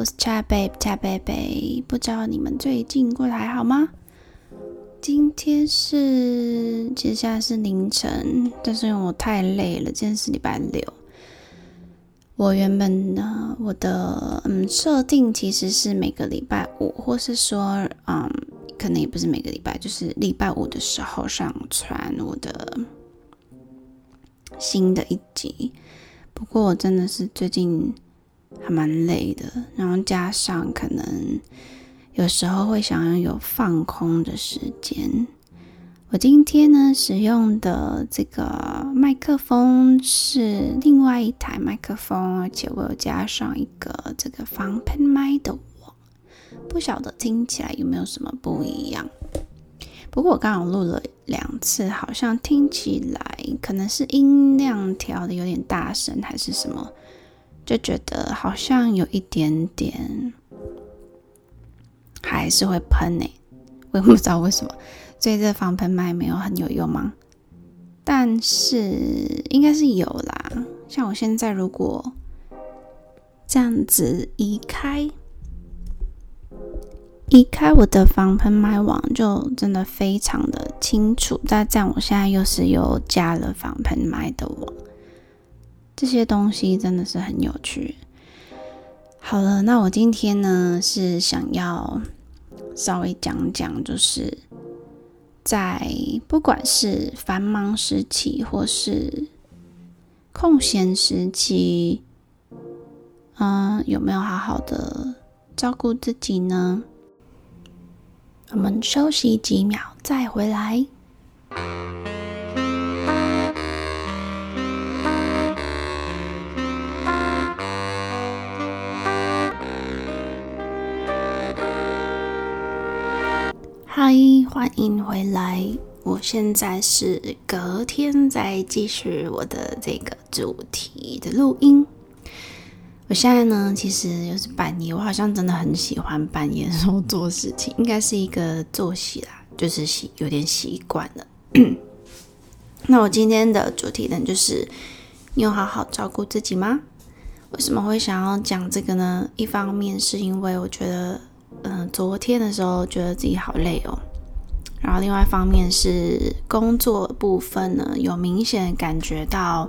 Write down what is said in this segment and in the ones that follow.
我是 Chat Babe，Chat Babe，不知道你们最近过得还好吗？今天是，接下来是凌晨，但是因为我太累了，今天是礼拜六。我原本呢，我的嗯设定其实是每个礼拜五，或是说嗯，可能也不是每个礼拜，就是礼拜五的时候上传我的新的一集。不过我真的是最近。还蛮累的，然后加上可能有时候会想要有放空的时间。我今天呢使用的这个麦克风是另外一台麦克风，而且我有加上一个这个防喷麦的网，不晓得听起来有没有什么不一样。不过我刚好录了两次，好像听起来可能是音量调的有点大声，还是什么。就觉得好像有一点点还是会喷呢，我也不知道为什么，所以这防喷麦没有很有用吗？但是应该是有啦。像我现在如果这样子移开，移开我的防喷麦网，就真的非常的清楚。但这样我现在又是又加了防喷麦的网。这些东西真的是很有趣。好了，那我今天呢是想要稍微讲讲，就是在不管是繁忙时期或是空闲时期，嗯，有没有好好的照顾自己呢？我们休息几秒再回来。嗨，欢迎回来！我现在是隔天再继续我的这个主题的录音。我现在呢，其实又是半夜，我好像真的很喜欢半夜时候做事情，应该是一个作息啦，就是习有点习惯了。那我今天的主题呢，就是你有好好照顾自己吗？为什么会想要讲这个呢？一方面是因为我觉得。嗯，昨天的时候觉得自己好累哦，然后另外一方面是工作部分呢，有明显感觉到，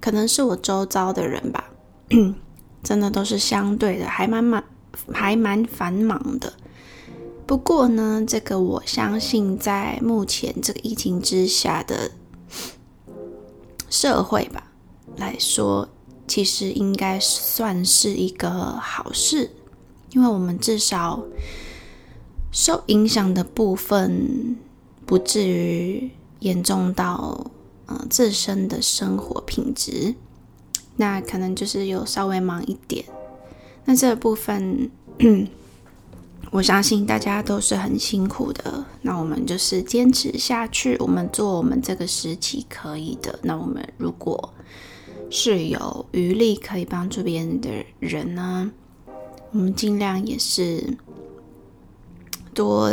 可能是我周遭的人吧，真的都是相对的，还蛮蛮还蛮繁忙的。不过呢，这个我相信在目前这个疫情之下的社会吧来说，其实应该算是一个好事。因为我们至少受影响的部分不至于严重到呃自身的生活品质，那可能就是有稍微忙一点。那这部分，我相信大家都是很辛苦的。那我们就是坚持下去，我们做我们这个时期可以的。那我们如果是有余力可以帮助别人的人呢？我们尽量也是多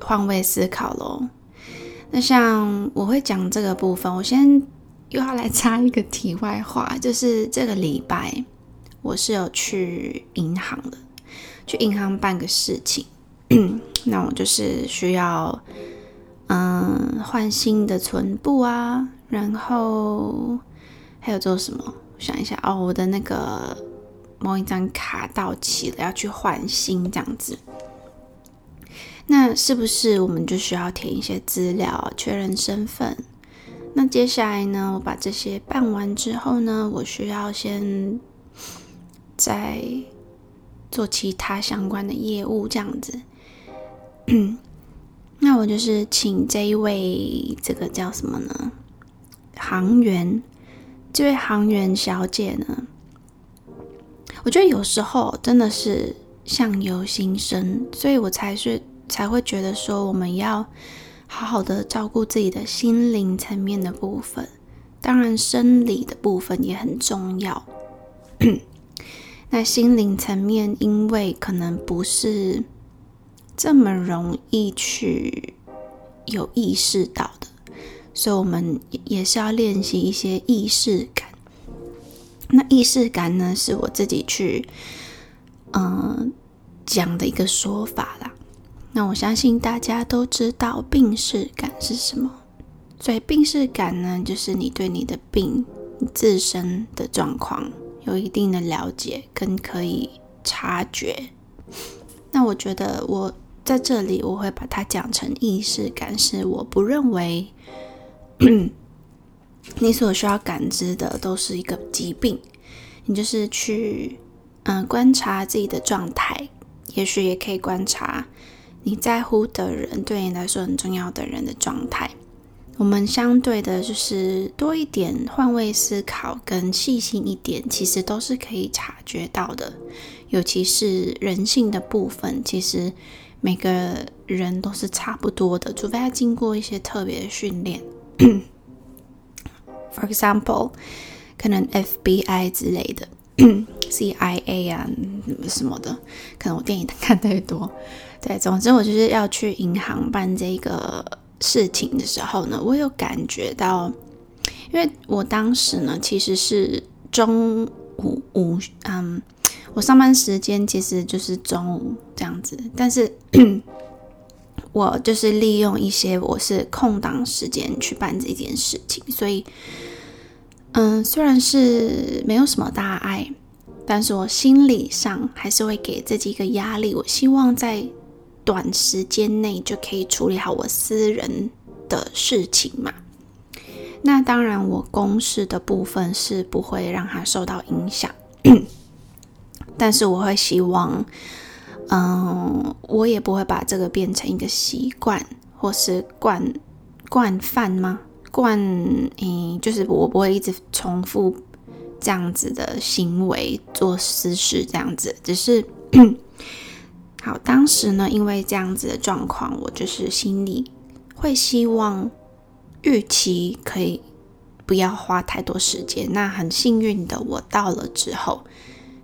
换位思考喽。那像我会讲这个部分，我先又要来插一个题外话，就是这个礼拜我是有去银行的，去银行办个事情。那我就是需要嗯换新的存部啊，然后还有做什么？想一下哦，我的那个。某一张卡到期了，要去换新这样子，那是不是我们就需要填一些资料，确认身份？那接下来呢，我把这些办完之后呢，我需要先再做其他相关的业务这样子。那我就是请这一位，这个叫什么呢？航员，这位航员小姐呢？我觉得有时候真的是相由心生，所以我才是才会觉得说，我们要好好的照顾自己的心灵层面的部分，当然生理的部分也很重要。那心灵层面，因为可能不是这么容易去有意识到的，所以我们也是要练习一些意识感。那意识感呢，是我自己去嗯讲的一个说法啦。那我相信大家都知道病视感是什么，所以病视感呢，就是你对你的病自身的状况有一定的了解跟可以察觉。那我觉得我在这里我会把它讲成意识感，是我不认为你所需要感知的都是一个疾病，你就是去嗯观察自己的状态，也许也可以观察。你在乎的人，对你来说很重要的人的状态，我们相对的就是多一点换位思考跟细心一点，其实都是可以察觉到的。尤其是人性的部分，其实每个人都是差不多的，除非他经过一些特别的训练。For example，可能 FBI 之类的，CIA 啊什么的，可能我电影看太多。对，总之我就是要去银行办这个事情的时候呢，我有感觉到，因为我当时呢其实是中午午，嗯，我上班时间其实就是中午这样子，但是我就是利用一些我是空档时间去办这件事情，所以，嗯，虽然是没有什么大碍，但是我心理上还是会给自己一个压力，我希望在。短时间内就可以处理好我私人的事情嘛？那当然，我公事的部分是不会让它受到影响，但是我会希望，嗯，我也不会把这个变成一个习惯或是惯惯犯吗？惯，嗯，就是我不会一直重复这样子的行为做私事，这样子，只是。好，当时呢，因为这样子的状况，我就是心里会希望预期可以不要花太多时间。那很幸运的，我到了之后，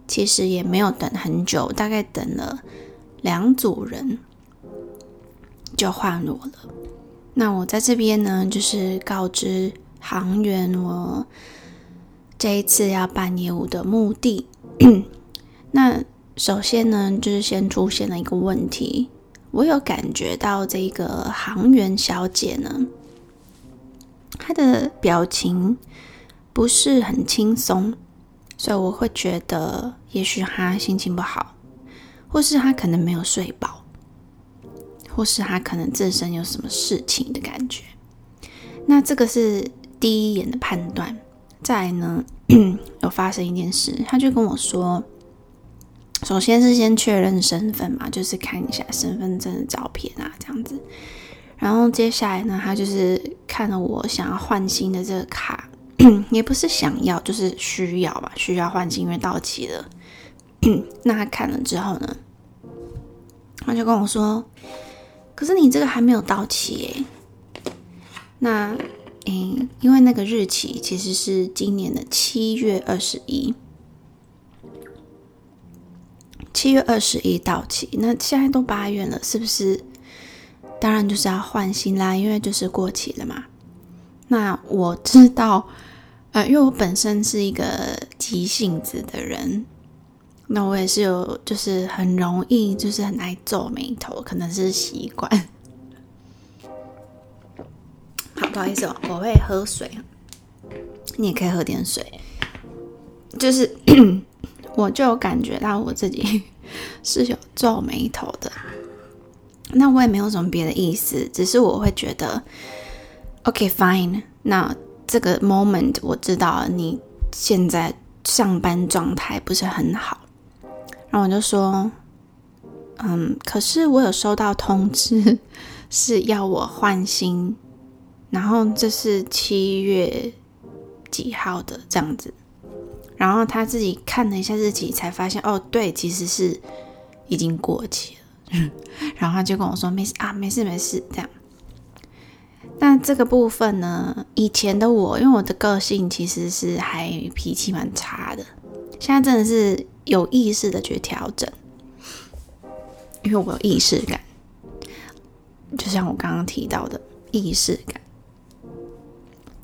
其实也没有等很久，大概等了两组人就换我了。那我在这边呢，就是告知航员我这一次要办业务的目的。那。首先呢，就是先出现了一个问题，我有感觉到这个航员小姐呢，她的表情不是很轻松，所以我会觉得，也许他心情不好，或是他可能没有睡饱，或是他可能自身有什么事情的感觉。那这个是第一眼的判断。再来呢，有发生一件事，他就跟我说。首先是先确认身份嘛，就是看一下身份证的照片啊，这样子。然后接下来呢，他就是看了我想要换新的这个卡，也不是想要，就是需要吧，需要换新，因为到期了。那他看了之后呢，他就跟我说：“可是你这个还没有到期耶。”那，嗯，因为那个日期其实是今年的七月二十一。七月二十一到期，那现在都八月了，是不是？当然就是要换新啦，因为就是过期了嘛。那我知道，呃，因为我本身是一个急性子的人，那我也是有，就是很容易，就是很爱皱眉头，可能是习惯。好，不好意思哦，我会喝水，你也可以喝点水，就是。我就感觉到我自己 是有皱眉头的，那我也没有什么别的意思，只是我会觉得，OK fine，那这个 moment 我知道你现在上班状态不是很好，然后我就说，嗯，可是我有收到通知 是要我换新，然后这是七月几号的这样子。然后他自己看了一下日期，才发现哦，对，其实是已经过期了。然后他就跟我说：“没事啊，没事没事。”这样。那这个部分呢，以前的我，因为我的个性其实是还脾气蛮差的，现在真的是有意识的去调整，因为我有意识感，就像我刚刚提到的意识感。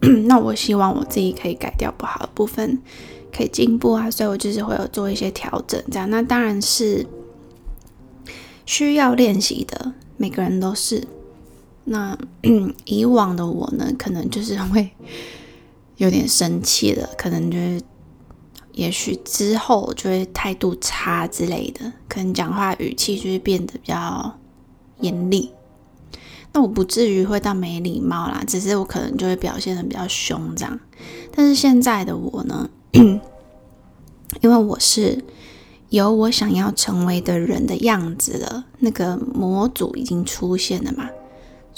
那我希望我自己可以改掉不好的部分，可以进步啊，所以我就是会有做一些调整，这样。那当然是需要练习的，每个人都是。那 以往的我呢，可能就是会有点生气了，可能就是，也许之后就会态度差之类的，可能讲话语气就会变得比较严厉。那我不至于会到没礼貌啦，只是我可能就会表现的比较凶这样。但是现在的我呢，因为我是有我想要成为的人的样子了，那个模组已经出现了嘛，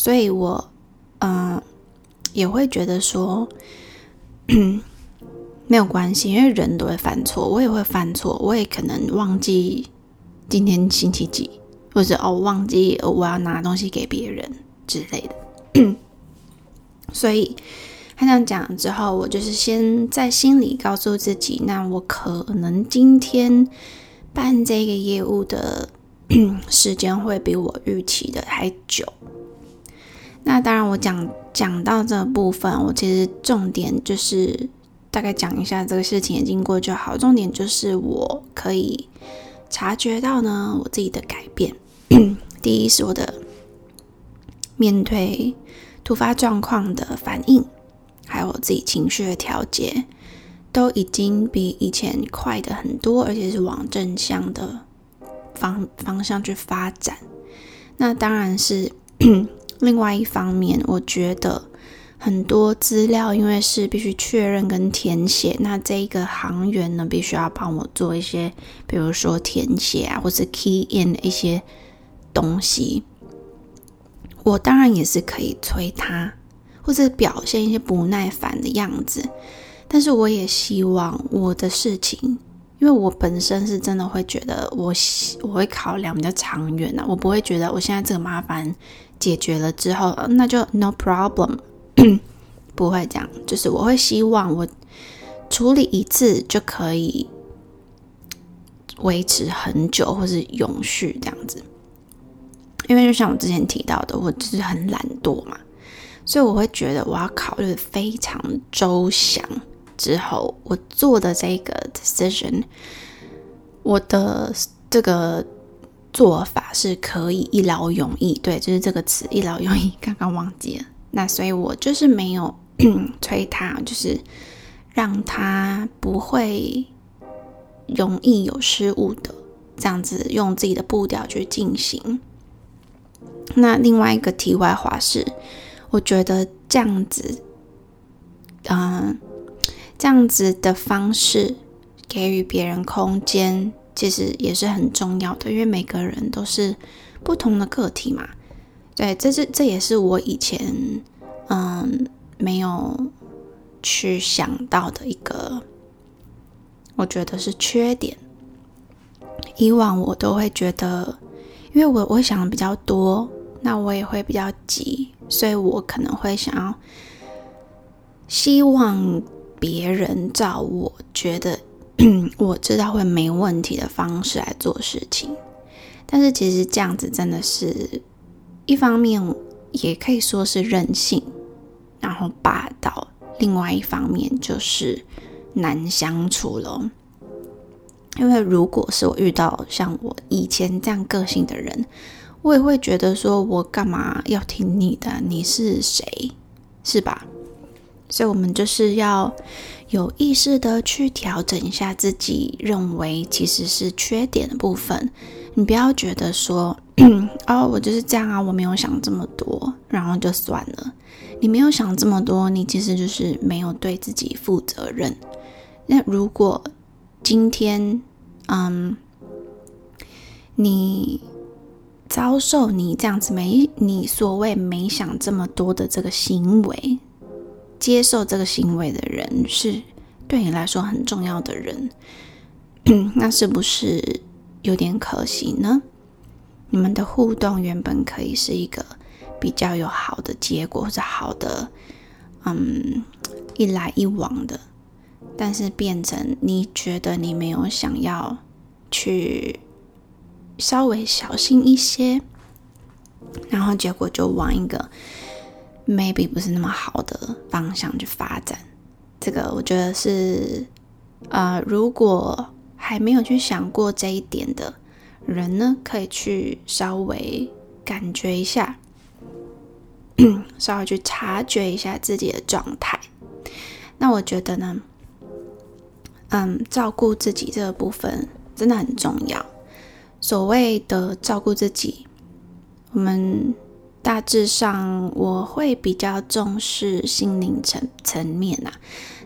所以我嗯也会觉得说 没有关系，因为人都会犯错，我也会犯错，我也可能忘记今天星期几。或者哦，忘记我要拿东西给别人之类的，所以他这样讲之后，我就是先在心里告诉自己，那我可能今天办这个业务的 时间会比我预期的还久。那当然，我讲讲到这部分，我其实重点就是大概讲一下这个事情的经过就好。重点就是我可以。察觉到呢，我自己的改变。第一是我的面对突发状况的反应，还有我自己情绪的调节，都已经比以前快的很多，而且是往正向的方方向去发展。那当然是另外一方面，我觉得。很多资料，因为是必须确认跟填写，那这一个行员呢，必须要帮我做一些，比如说填写啊，或是 key in 一些东西。我当然也是可以催他，或者表现一些不耐烦的样子，但是我也希望我的事情，因为我本身是真的会觉得我我会考量比较长远的，我不会觉得我现在这个麻烦解决了之后，那就 no problem。不会这样，就是我会希望我处理一次就可以维持很久，或是永续这样子。因为就像我之前提到的，我就是很懒惰嘛，所以我会觉得我要考虑非常周详之后，我做的这个 decision，我的这个做法是可以一劳永逸。对，就是这个词“一劳永逸”，刚刚忘记了。那所以，我就是没有 催他，就是让他不会容易有失误的，这样子用自己的步调去进行。那另外一个题外话是，我觉得这样子，嗯，这样子的方式给予别人空间，其实也是很重要的，因为每个人都是不同的个体嘛。对，这是这也是我以前嗯没有去想到的一个，我觉得是缺点。以往我都会觉得，因为我我想的比较多，那我也会比较急，所以我可能会想要希望别人照我觉得 我知道会没问题的方式来做事情，但是其实这样子真的是。一方面也可以说是任性，然后霸道；另外一方面就是难相处了。因为如果是我遇到像我以前这样个性的人，我也会觉得说我干嘛要听你的？你是谁？是吧？所以，我们就是要有意识的去调整一下自己认为其实是缺点的部分。你不要觉得说。哦，我就是这样啊，我没有想这么多，然后就算了。你没有想这么多，你其实就是没有对自己负责任。那如果今天，嗯，你遭受你这样子没你所谓没想这么多的这个行为，接受这个行为的人是对你来说很重要的人，那是不是有点可惜呢？你们的互动原本可以是一个比较有好的结果，或者好的，嗯，一来一往的，但是变成你觉得你没有想要去稍微小心一些，然后结果就往一个 maybe 不是那么好的方向去发展。这个我觉得是，呃，如果还没有去想过这一点的人呢，可以去稍微感觉一下，稍微去察觉一下自己的状态。那我觉得呢，嗯，照顾自己这个部分真的很重要。所谓的照顾自己，我们。大致上，我会比较重视心灵层层面呐。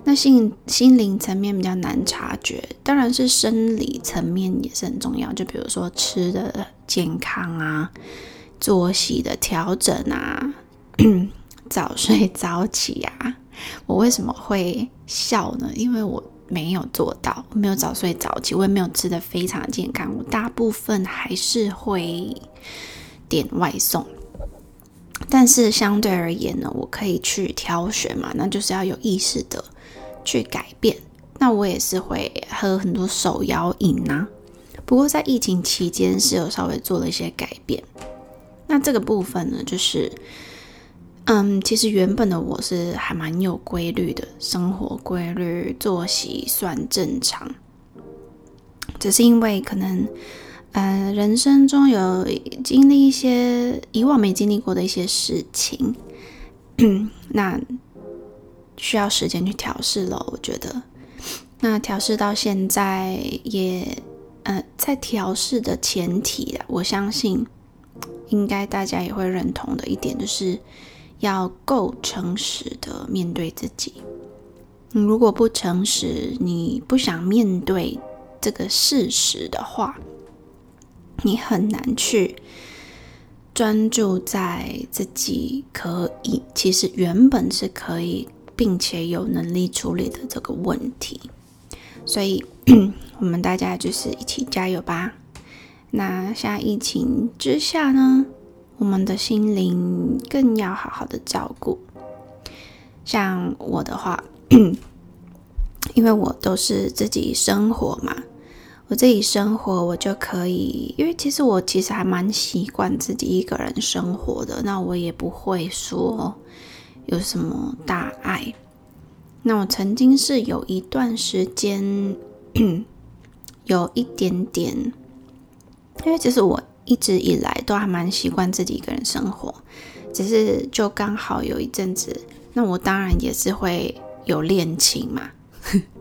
那心心灵层面比较难察觉，当然是生理层面也是很重要。就比如说吃的健康啊，作息的调整啊，早睡早起啊。我为什么会笑呢？因为我没有做到，我没有早睡早起，我也没有吃的非常健康。我大部分还是会点外送。但是相对而言呢，我可以去挑选嘛，那就是要有意识的去改变。那我也是会喝很多手摇饮呐。不过在疫情期间是有稍微做了一些改变。那这个部分呢，就是，嗯，其实原本的我是还蛮有规律的，生活规律，作息算正常，只是因为可能。呃，人生中有经历一些以往没经历过的一些事情，那需要时间去调试了。我觉得，那调试到现在也，呃，在调试的前提，我相信应该大家也会认同的一点，就是要够诚实的面对自己。你如果不诚实，你不想面对这个事实的话。你很难去专注在自己可以，其实原本是可以，并且有能力处理的这个问题。所以，我们大家就是一起加油吧。那像疫情之下呢，我们的心灵更要好好的照顾。像我的话，因为我都是自己生活嘛。我自己生活，我就可以，因为其实我其实还蛮习惯自己一个人生活的，那我也不会说有什么大碍。那我曾经是有一段时间 有一点点，因为其实我一直以来都还蛮习惯自己一个人生活，只是就刚好有一阵子，那我当然也是会有恋情嘛，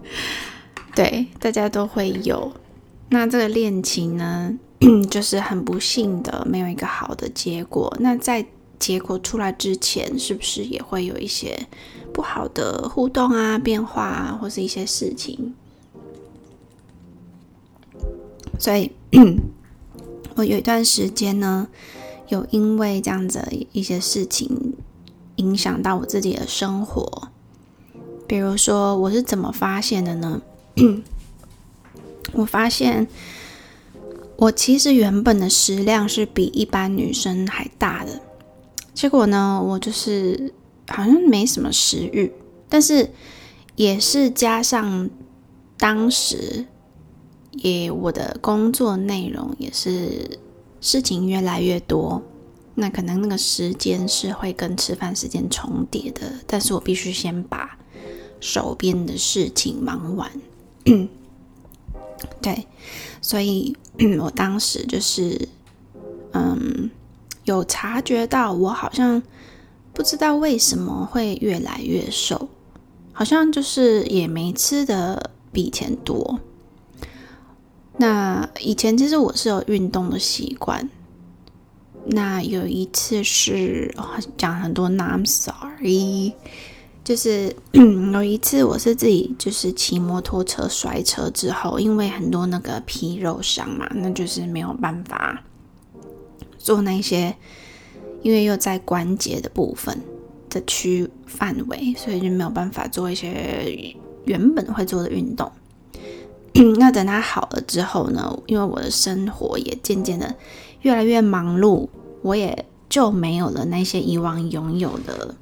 对，大家都会有。那这个恋情呢，就是很不幸的，没有一个好的结果。那在结果出来之前，是不是也会有一些不好的互动啊、变化啊，或是一些事情？所以，我有一段时间呢，有因为这样子一些事情影响到我自己的生活。比如说，我是怎么发现的呢？我发现，我其实原本的食量是比一般女生还大的。结果呢，我就是好像没什么食欲，但是也是加上当时也我的工作内容也是事情越来越多，那可能那个时间是会跟吃饭时间重叠的。但是我必须先把手边的事情忙完。对，所以 我当时就是，嗯，有察觉到我好像不知道为什么会越来越瘦，好像就是也没吃的比以前多。那以前其实我是有运动的习惯，那有一次是讲很多 I'm sorry。就是 有一次，我是自己就是骑摩托车摔车之后，因为很多那个皮肉伤嘛，那就是没有办法做那些，因为又在关节的部分的区范围，所以就没有办法做一些原本会做的运动。那等它好了之后呢，因为我的生活也渐渐的越来越忙碌，我也就没有了那些以往拥有的。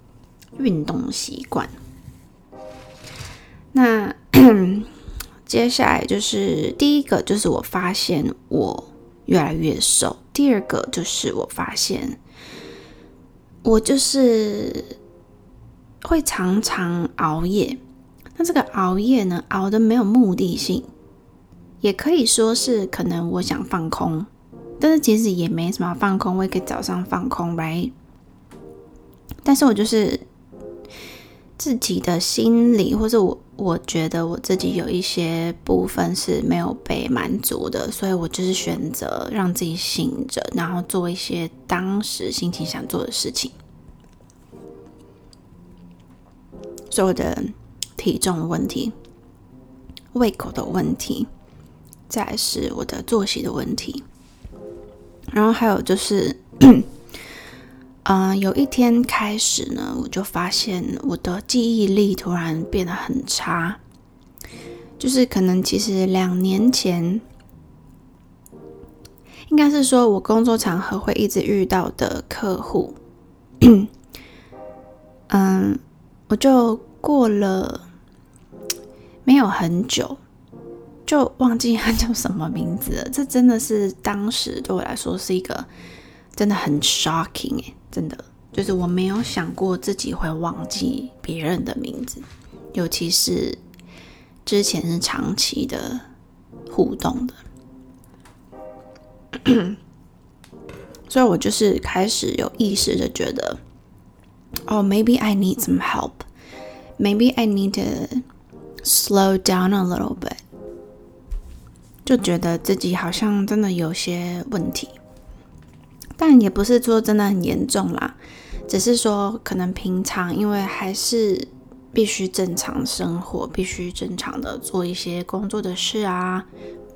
运动习惯。那 接下来就是第一个，就是我发现我越来越瘦；第二个就是我发现我就是会常常熬夜。那这个熬夜呢，熬的没有目的性，也可以说是可能我想放空，但是其实也没什么放空，我也可以早上放空，right？但是我就是自己的心理，或者我我觉得我自己有一些部分是没有被满足的，所以我就是选择让自己醒着，然后做一些当时心情想做的事情。所有的体重的问题、胃口的问题，再是我的作息的问题，然后还有就是。嗯，有一天开始呢，我就发现我的记忆力突然变得很差。就是可能其实两年前，应该是说我工作场合会一直遇到的客户，嗯，我就过了没有很久，就忘记他叫什么名字了。这真的是当时对我来说是一个真的很 shocking 哎。真的，就是我没有想过自己会忘记别人的名字，尤其是之前是长期的互动的，所以我就是开始有意识的觉得，哦，maybe I need some help，maybe I need to slow down a little bit，就觉得自己好像真的有些问题。但也不是说真的很严重啦，只是说可能平常因为还是必须正常生活，必须正常的做一些工作的事啊，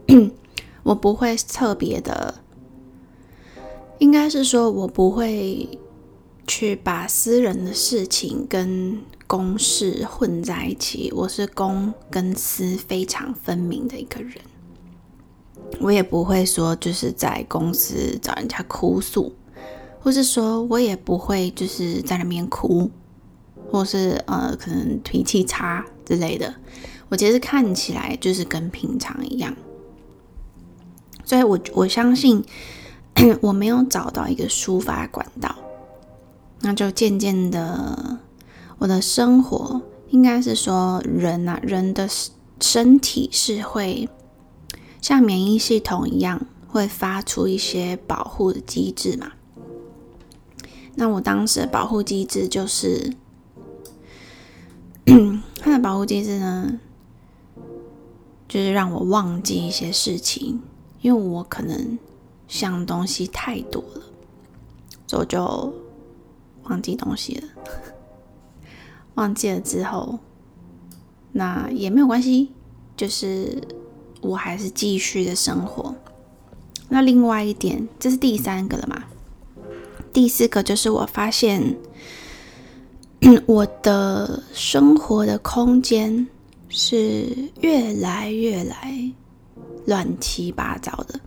我不会特别的，应该是说我不会去把私人的事情跟公事混在一起，我是公跟私非常分明的一个人。我也不会说，就是在公司找人家哭诉，或是说我也不会就是在那边哭，或是呃可能脾气差之类的。我其实看起来就是跟平常一样，所以我我相信 我没有找到一个抒发管道，那就渐渐的，我的生活应该是说人啊，人的身体是会。像免疫系统一样，会发出一些保护的机制嘛？那我当时的保护机制就是，它的保护机制呢，就是让我忘记一些事情，因为我可能想东西太多了，所以我就忘记东西了。忘记了之后，那也没有关系，就是。我还是继续的生活。那另外一点，这是第三个了嘛？第四个就是我发现，我的生活的空间是越来越来乱七八糟的，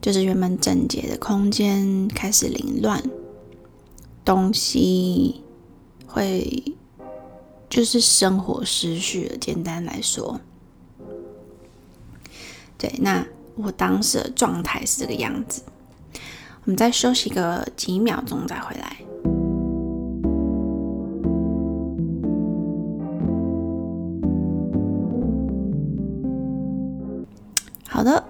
就是原本整洁的空间开始凌乱，东西会就是生活失序了。简单来说。对，那我当时的状态是这个样子。我们再休息个几秒钟再回来。好的，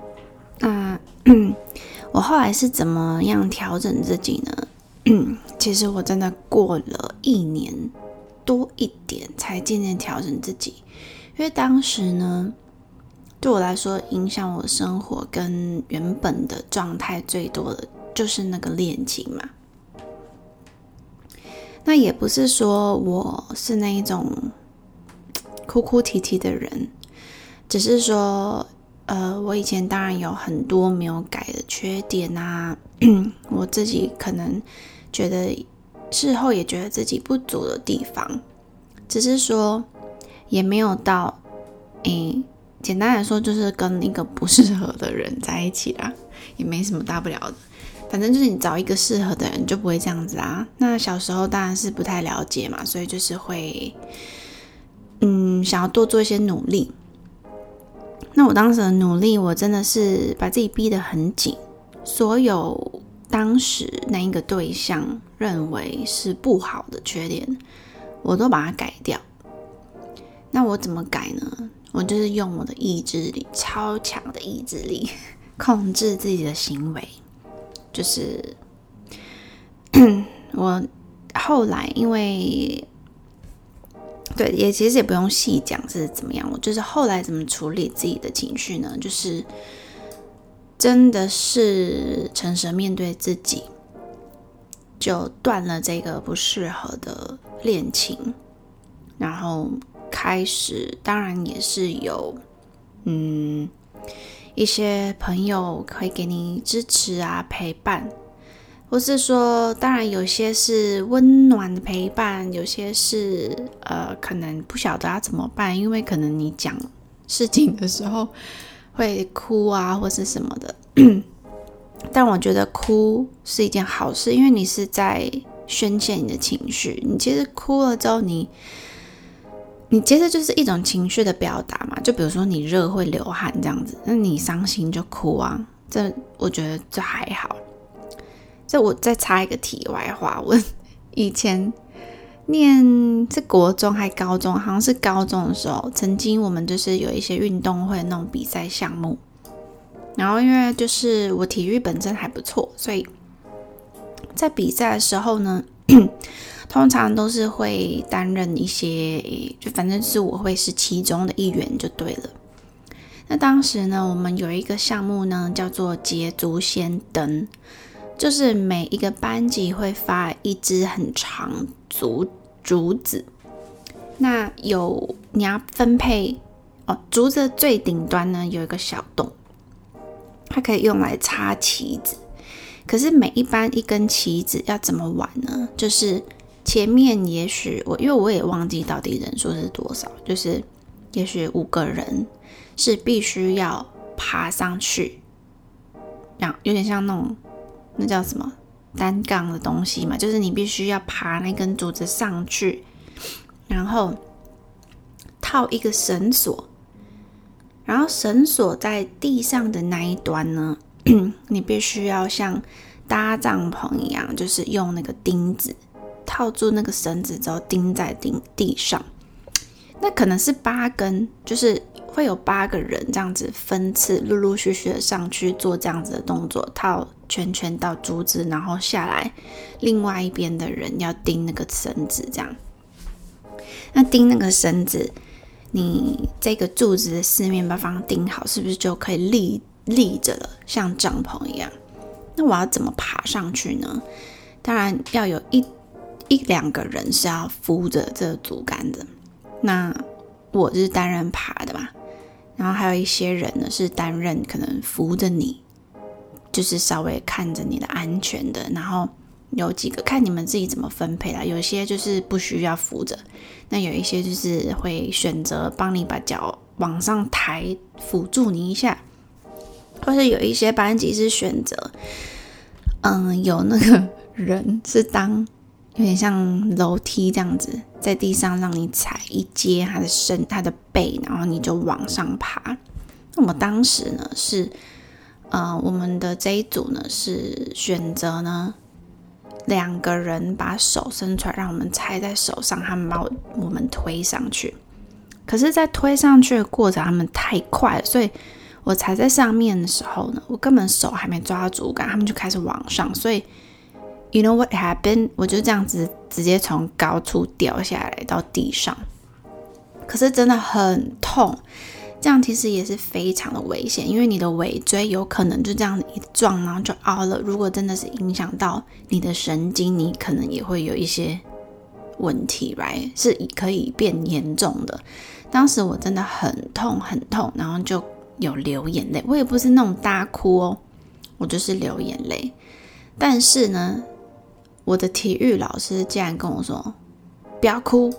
那 我后来是怎么样调整自己呢？其实我真的过了一年多一点，才渐渐调整自己，因为当时呢。对我来说，影响我生活跟原本的状态最多的就是那个恋情嘛。那也不是说我是那一种哭哭啼啼的人，只是说，呃，我以前当然有很多没有改的缺点啊，我自己可能觉得事后也觉得自己不足的地方，只是说也没有到，诶。简单来说，就是跟一个不适合的人在一起啦，也没什么大不了的。反正就是你找一个适合的人，就不会这样子啊。那小时候当然是不太了解嘛，所以就是会，嗯，想要多做一些努力。那我当时的努力，我真的是把自己逼得很紧。所有当时那一个对象认为是不好的缺点，我都把它改掉。那我怎么改呢？我就是用我的意志力，超强的意志力，控制自己的行为。就是 我后来因为，对，也其实也不用细讲是怎么样。我就是后来怎么处理自己的情绪呢？就是真的是诚实面对自己，就断了这个不适合的恋情，然后。开始当然也是有，嗯，一些朋友会给你支持啊、陪伴，或是说，当然有些是温暖的陪伴，有些是呃，可能不晓得要怎么办，因为可能你讲事情的时候会哭啊，或是什么的。但我觉得哭是一件好事，因为你是在宣泄你的情绪。你其实哭了之后，你。你其实就是一种情绪的表达嘛，就比如说你热会流汗这样子，那你伤心就哭啊，这我觉得这还好。这我再插一个题外话，我以前念是国中还高中，好像是高中的时候，曾经我们就是有一些运动会那种比赛项目，然后因为就是我体育本身还不错，所以在比赛的时候呢。通常都是会担任一些，就反正是我会是其中的一员就对了。那当时呢，我们有一个项目呢，叫做捷足先登，就是每一个班级会发一支很长竹竹子，那有你要分配哦，竹子最顶端呢有一个小洞，它可以用来插旗子。可是每一班一根旗子要怎么玩呢？就是前面也许我，因为我也忘记到底人数是多少，就是也许五个人是必须要爬上去，样有点像那种那叫什么单杠的东西嘛，就是你必须要爬那根竹子上去，然后套一个绳索，然后绳索在地上的那一端呢，你必须要像搭帐篷一样，就是用那个钉子。套住那个绳子之后钉在钉地上，那可能是八根，就是会有八个人这样子分次陆陆续续的上去做这样子的动作，套圈圈到竹子，然后下来，另外一边的人要钉那个绳子，这样。那钉那个绳子，你这个柱子的四面八方钉好，是不是就可以立立着了，像帐篷一样？那我要怎么爬上去呢？当然要有一。一两个人是要扶着这竹竿的，那我是担任爬的嘛，然后还有一些人呢是担任可能扶着你，就是稍微看着你的安全的，然后有几个看你们自己怎么分配啦，有些就是不需要扶着，那有一些就是会选择帮你把脚往上抬，辅助你一下，或是有一些班级是选择，嗯，有那个人是当。有点像楼梯这样子，在地上让你踩一阶，它的身、它的背，然后你就往上爬。那么当时呢是，呃，我们的这一组呢是选择呢两个人把手伸出来，让我们踩在手上，他们把我我们推上去。可是，在推上去的过程，他们太快，所以我踩在上面的时候呢，我根本手还没抓到竹竿，他们就开始往上，所以。You know what happened？我就这样子直接从高处掉下来到地上，可是真的很痛。这样其实也是非常的危险，因为你的尾椎有可能就这样一撞，然后就凹了。如果真的是影响到你的神经，你可能也会有一些问题，right？是可以变严重的。当时我真的很痛很痛，然后就有流眼泪。我也不是那种大哭哦，我就是流眼泪。但是呢。我的体育老师竟然跟我说：“不要哭。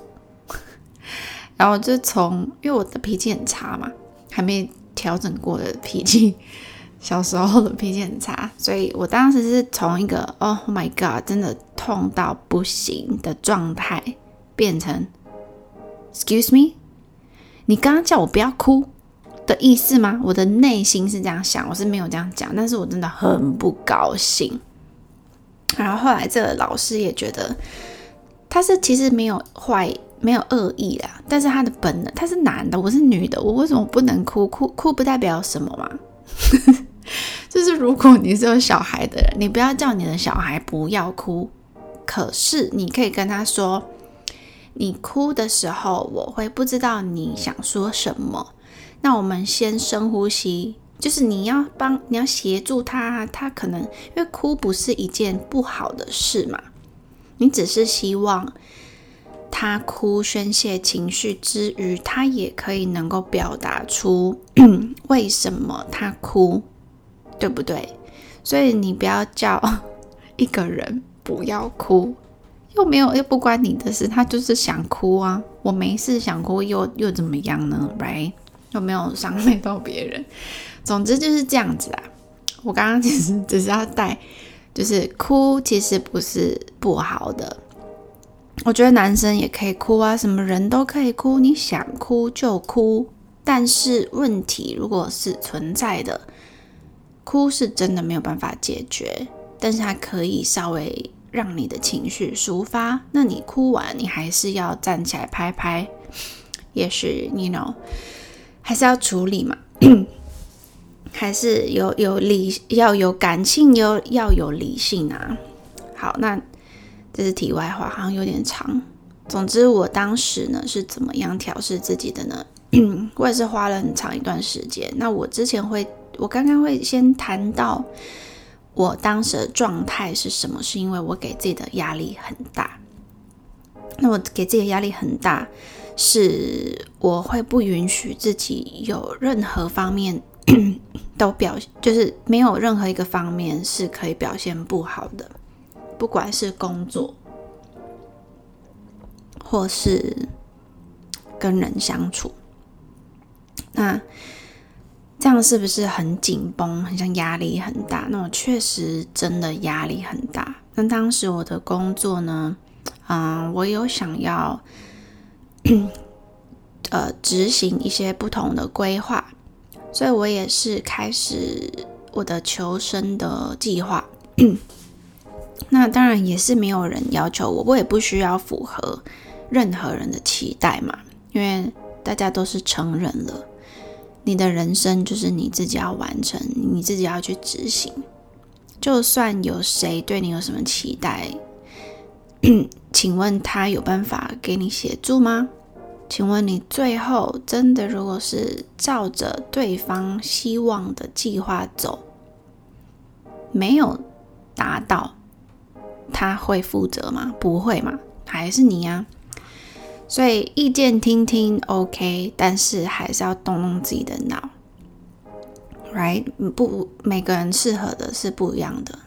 ”然后就从因为我的脾气很差嘛，还没调整过的脾气，小时候的脾气很差，所以我当时是从一个 “Oh my God” 真的痛到不行的状态，变成 “Excuse me”，你刚刚叫我不要哭的意思吗？我的内心是这样想，我是没有这样讲，但是我真的很不高兴。然后后来，这个老师也觉得他是其实没有坏，没有恶意啦，但是他的本能，他是男的，我是女的，我为什么不能哭？哭哭不代表什么嘛？就是如果你是有小孩的人，你不要叫你的小孩不要哭，可是你可以跟他说，你哭的时候，我会不知道你想说什么。那我们先深呼吸，就是你要帮，你要协助他，他可能因为哭不是一件不好的事嘛。你只是希望他哭宣泄情绪之余，他也可以能够表达出 为什么他哭，对不对？所以你不要叫一个人不要哭，又没有又不关你的事，他就是想哭啊。我没事想哭又又怎么样呢？Right？又没有伤害到别人。总之就是这样子啊。我刚刚其实只是要带。就是哭，其实不是不好的。我觉得男生也可以哭啊，什么人都可以哭，你想哭就哭。但是问题如果是存在的，哭是真的没有办法解决，但是它可以稍微让你的情绪抒发。那你哭完，你还是要站起来拍拍，也许你 know 还是要处理嘛。还是有有理，要有感性，有要有理性啊。好，那这是题外话，好像有点长。总之，我当时呢是怎么样调试自己的呢？我也是花了很长一段时间。那我之前会，我刚刚会先谈到我当时的状态是什么，是因为我给自己的压力很大。那我给自己的压力很大，是我会不允许自己有任何方面。都表就是没有任何一个方面是可以表现不好的，不管是工作，或是跟人相处，那这样是不是很紧绷，很像压力很大？那我确实真的压力很大。那当时我的工作呢，嗯，我有想要 呃执行一些不同的规划。所以我也是开始我的求生的计划。那当然也是没有人要求我，我也不需要符合任何人的期待嘛，因为大家都是成人了。你的人生就是你自己要完成，你自己要去执行。就算有谁对你有什么期待，请问他有办法给你协助吗？请问你最后真的如果是照着对方希望的计划走，没有达到，他会负责吗？不会嘛，还是你呀。所以意见听听 OK，但是还是要动动自己的脑，right？不，每个人适合的是不一样的，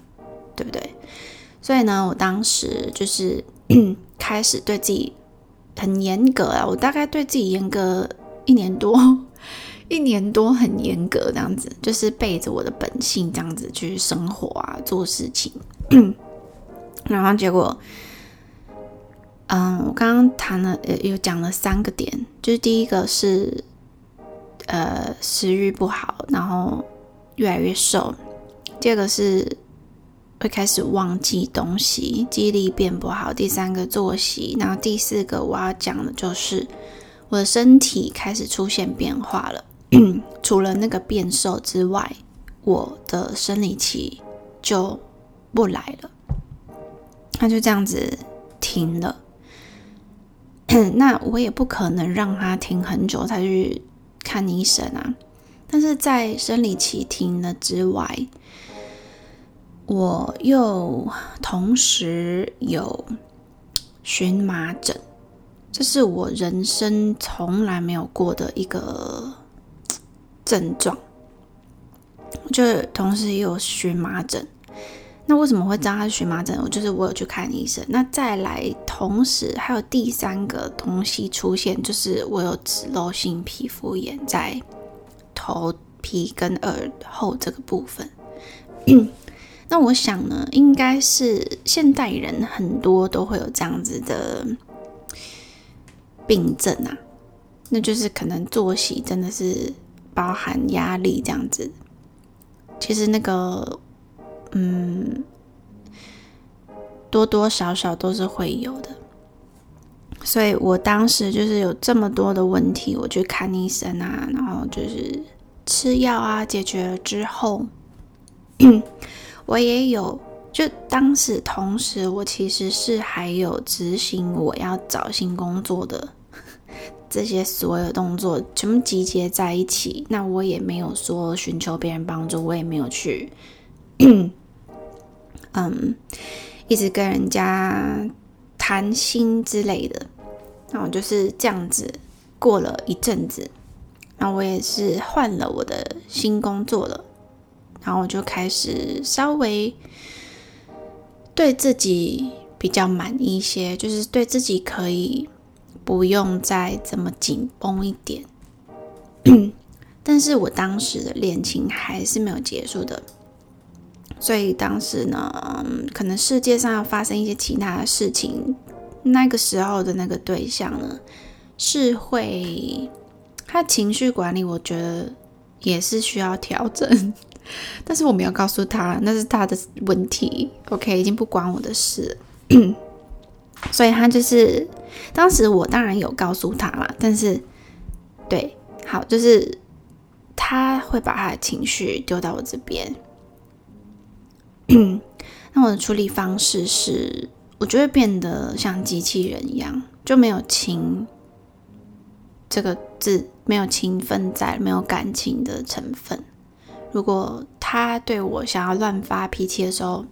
对不对？所以呢，我当时就是 开始对自己。很严格啊！我大概对自己严格一年多，一年多很严格这样子，就是背着我的本性这样子去生活啊，做事情。然后结果，嗯，我刚刚谈了，呃，有讲了三个点，就是第一个是，呃，食欲不好，然后越来越瘦；第二个是。会开始忘记东西，记忆力变不好。第三个作息，然后第四个我要讲的就是我的身体开始出现变化了。除了那个变瘦之外，我的生理期就不来了，它就这样子停了。那我也不可能让它停很久才去看医生啊。但是在生理期停了之外，我又同时有荨麻疹，这是我人生从来没有过的一个症状。就同时也有荨麻疹，那为什么会知道它是荨麻疹？我就是我有去看医生。那再来，同时还有第三个东西出现，就是我有脂漏性皮肤炎在头皮跟耳后这个部分。那我想呢，应该是现代人很多都会有这样子的病症啊，那就是可能作息真的是包含压力这样子。其实那个，嗯，多多少少都是会有的。所以我当时就是有这么多的问题，我去看医生啊，然后就是吃药啊，解决了之后，我也有就当时同时，我其实是还有执行我要找新工作的 这些所有动作，全部集结在一起。那我也没有说寻求别人帮助，我也没有去，嗯，一直跟人家。谈心之类的，那我就是这样子过了一阵子，那我也是换了我的新工作了，然后我就开始稍微对自己比较满意一些，就是对自己可以不用再这么紧绷一点。但是我当时的恋情还是没有结束的。所以当时呢，可能世界上要发生一些其他的事情，那个时候的那个对象呢，是会他情绪管理，我觉得也是需要调整。但是我没有告诉他，那是他的问题。OK，已经不关我的事。所以他就是当时我当然有告诉他了，但是对，好，就是他会把他的情绪丢到我这边。那我的处理方式是，我就会变得像机器人一样，就没有情这个字，没有情分在，没有感情的成分。如果他对我想要乱发脾气的时候，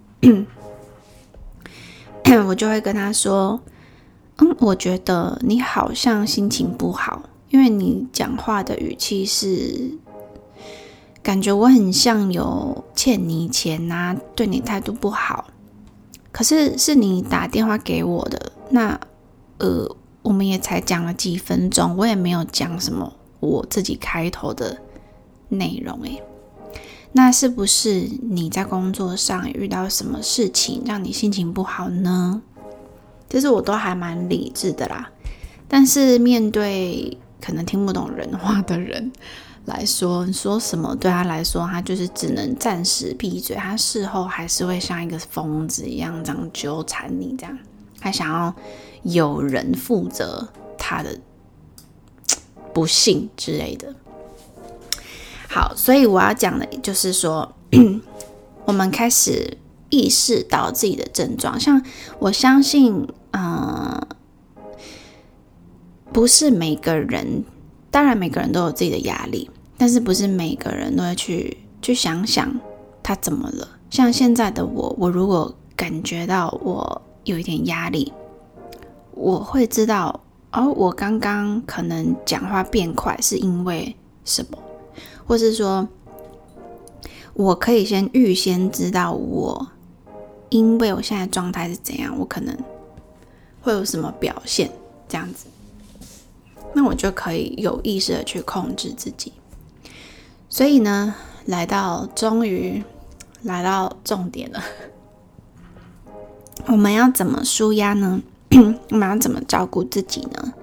我就会跟他说：“嗯，我觉得你好像心情不好，因为你讲话的语气是。”感觉我很像有欠你钱呐，对你态度不好。可是是你打电话给我的，那呃，我们也才讲了几分钟，我也没有讲什么我自己开头的内容诶。那是不是你在工作上遇到什么事情让你心情不好呢？其实我都还蛮理智的啦，但是面对可能听不懂人话的人。来说，说什么对他来说，他就是只能暂时闭嘴。他事后还是会像一个疯子一样这样纠缠你，这样他想要有人负责他的 不幸之类的。好，所以我要讲的就是说，我们开始意识到自己的症状。像我相信，嗯，不是每个人。当然，每个人都有自己的压力，但是不是每个人都会去去想想他怎么了。像现在的我，我如果感觉到我有一点压力，我会知道哦，我刚刚可能讲话变快是因为什么，或是说，我可以先预先知道我因为我现在状态是怎样，我可能会有什么表现，这样子。那我就可以有意识的去控制自己。所以呢，来到终于来到重点了，我们要怎么舒压呢？我们要怎么照顾自己呢？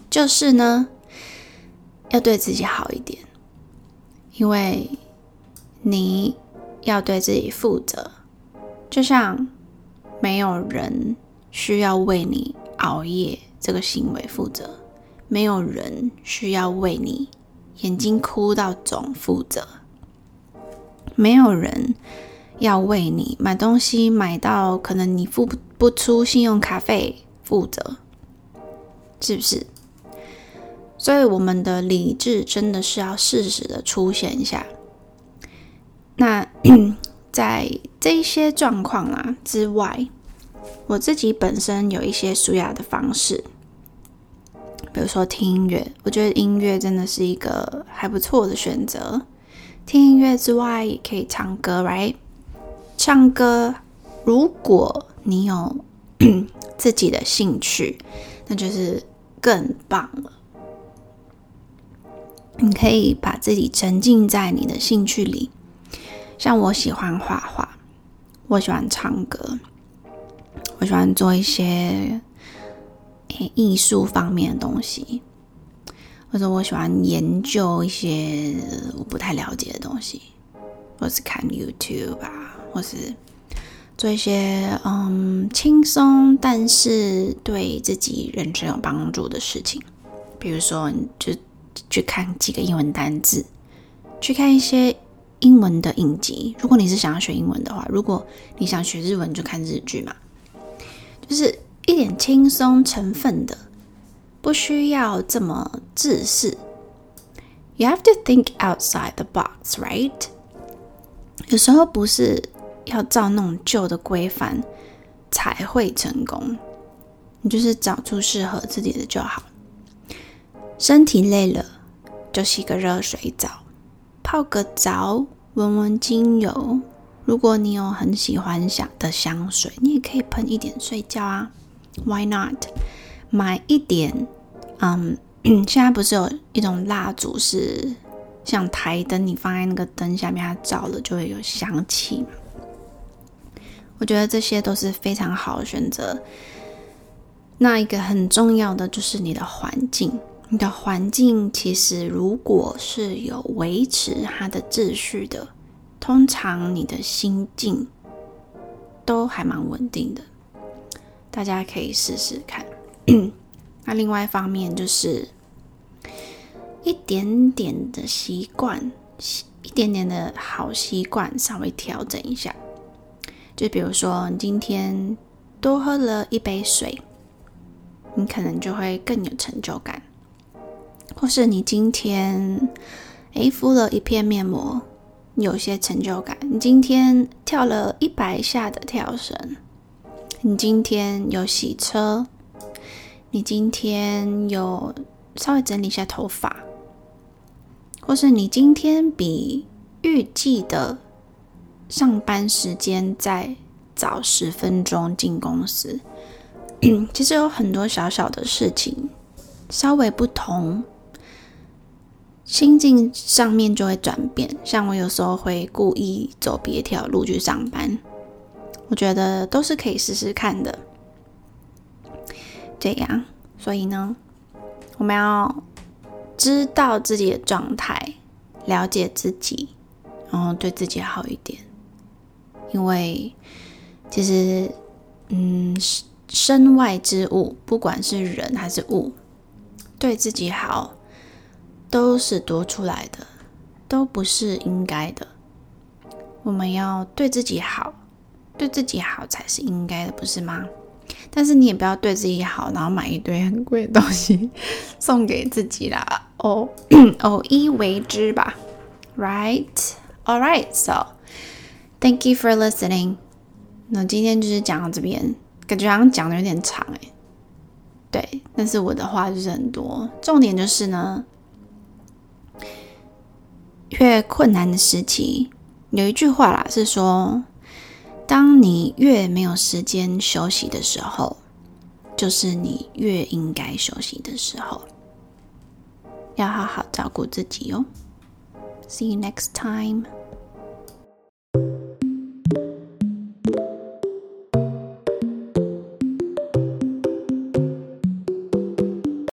就是呢，要对自己好一点，因为你要对自己负责。就像没有人需要为你熬夜。这个行为负责，没有人需要为你眼睛哭到肿负责，没有人要为你买东西买到可能你付不出信用卡费负责，是不是？所以我们的理智真的是要适时的出现一下。那 在这些状况啦之外。我自己本身有一些舒压的方式，比如说听音乐，我觉得音乐真的是一个还不错的选择。听音乐之外，也可以唱歌，right？唱歌，如果你有 自己的兴趣，那就是更棒了。你可以把自己沉浸在你的兴趣里，像我喜欢画画，我喜欢唱歌。我喜欢做一些艺术方面的东西，或者我喜欢研究一些我不太了解的东西，或是看 YouTube 啊，或是做一些嗯轻松但是对自己人生有帮助的事情，比如说你就去看几个英文单字，去看一些英文的影集。如果你是想要学英文的话，如果你想学日文，就看日剧嘛，就是一点轻松成分的，不需要这么自私。You have to think outside the box, right？有时候不是。要照那种旧的规范才会成功，你就是找出适合自己的就好。身体累了就洗个热水澡，泡个澡，闻闻精油。如果你有很喜欢想的香水，你也可以喷一点睡觉啊。Why not？买一点，嗯，现在不是有一种蜡烛是像台灯，你放在那个灯下面，它照了就会有香气嘛。我觉得这些都是非常好的选择。那一个很重要的就是你的环境，你的环境其实如果是有维持它的秩序的，通常你的心境都还蛮稳定的。大家可以试试看。那另外一方面就是一点点的习惯，一点点的好习惯，稍微调整一下。就比如说，你今天多喝了一杯水，你可能就会更有成就感；或是你今天诶敷了一片面膜，有些成就感；你今天跳了一百下的跳绳；你今天有洗车；你今天有稍微整理一下头发；或是你今天比预计的。上班时间再早十分钟进公司，其实有很多小小的事情，稍微不同，心境上面就会转变。像我有时候会故意走别条路去上班，我觉得都是可以试试看的。这样，所以呢，我们要知道自己的状态，了解自己，然后对自己好一点。因为其实，嗯，身外之物，不管是人还是物，对自己好都是多出来的，都不是应该的。我们要对自己好，对自己好才是应该的，不是吗？但是你也不要对自己好，然后买一堆很贵的东西 送给自己啦。哦，偶 一为之吧。Right? All right. So. Thank you for listening。那今天就是讲到这边，感觉好像讲的有点长哎。对，但是我的话就是很多，重点就是呢，越困难的时期，有一句话啦，是说，当你越没有时间休息的时候，就是你越应该休息的时候，要好好照顾自己哦。See you next time.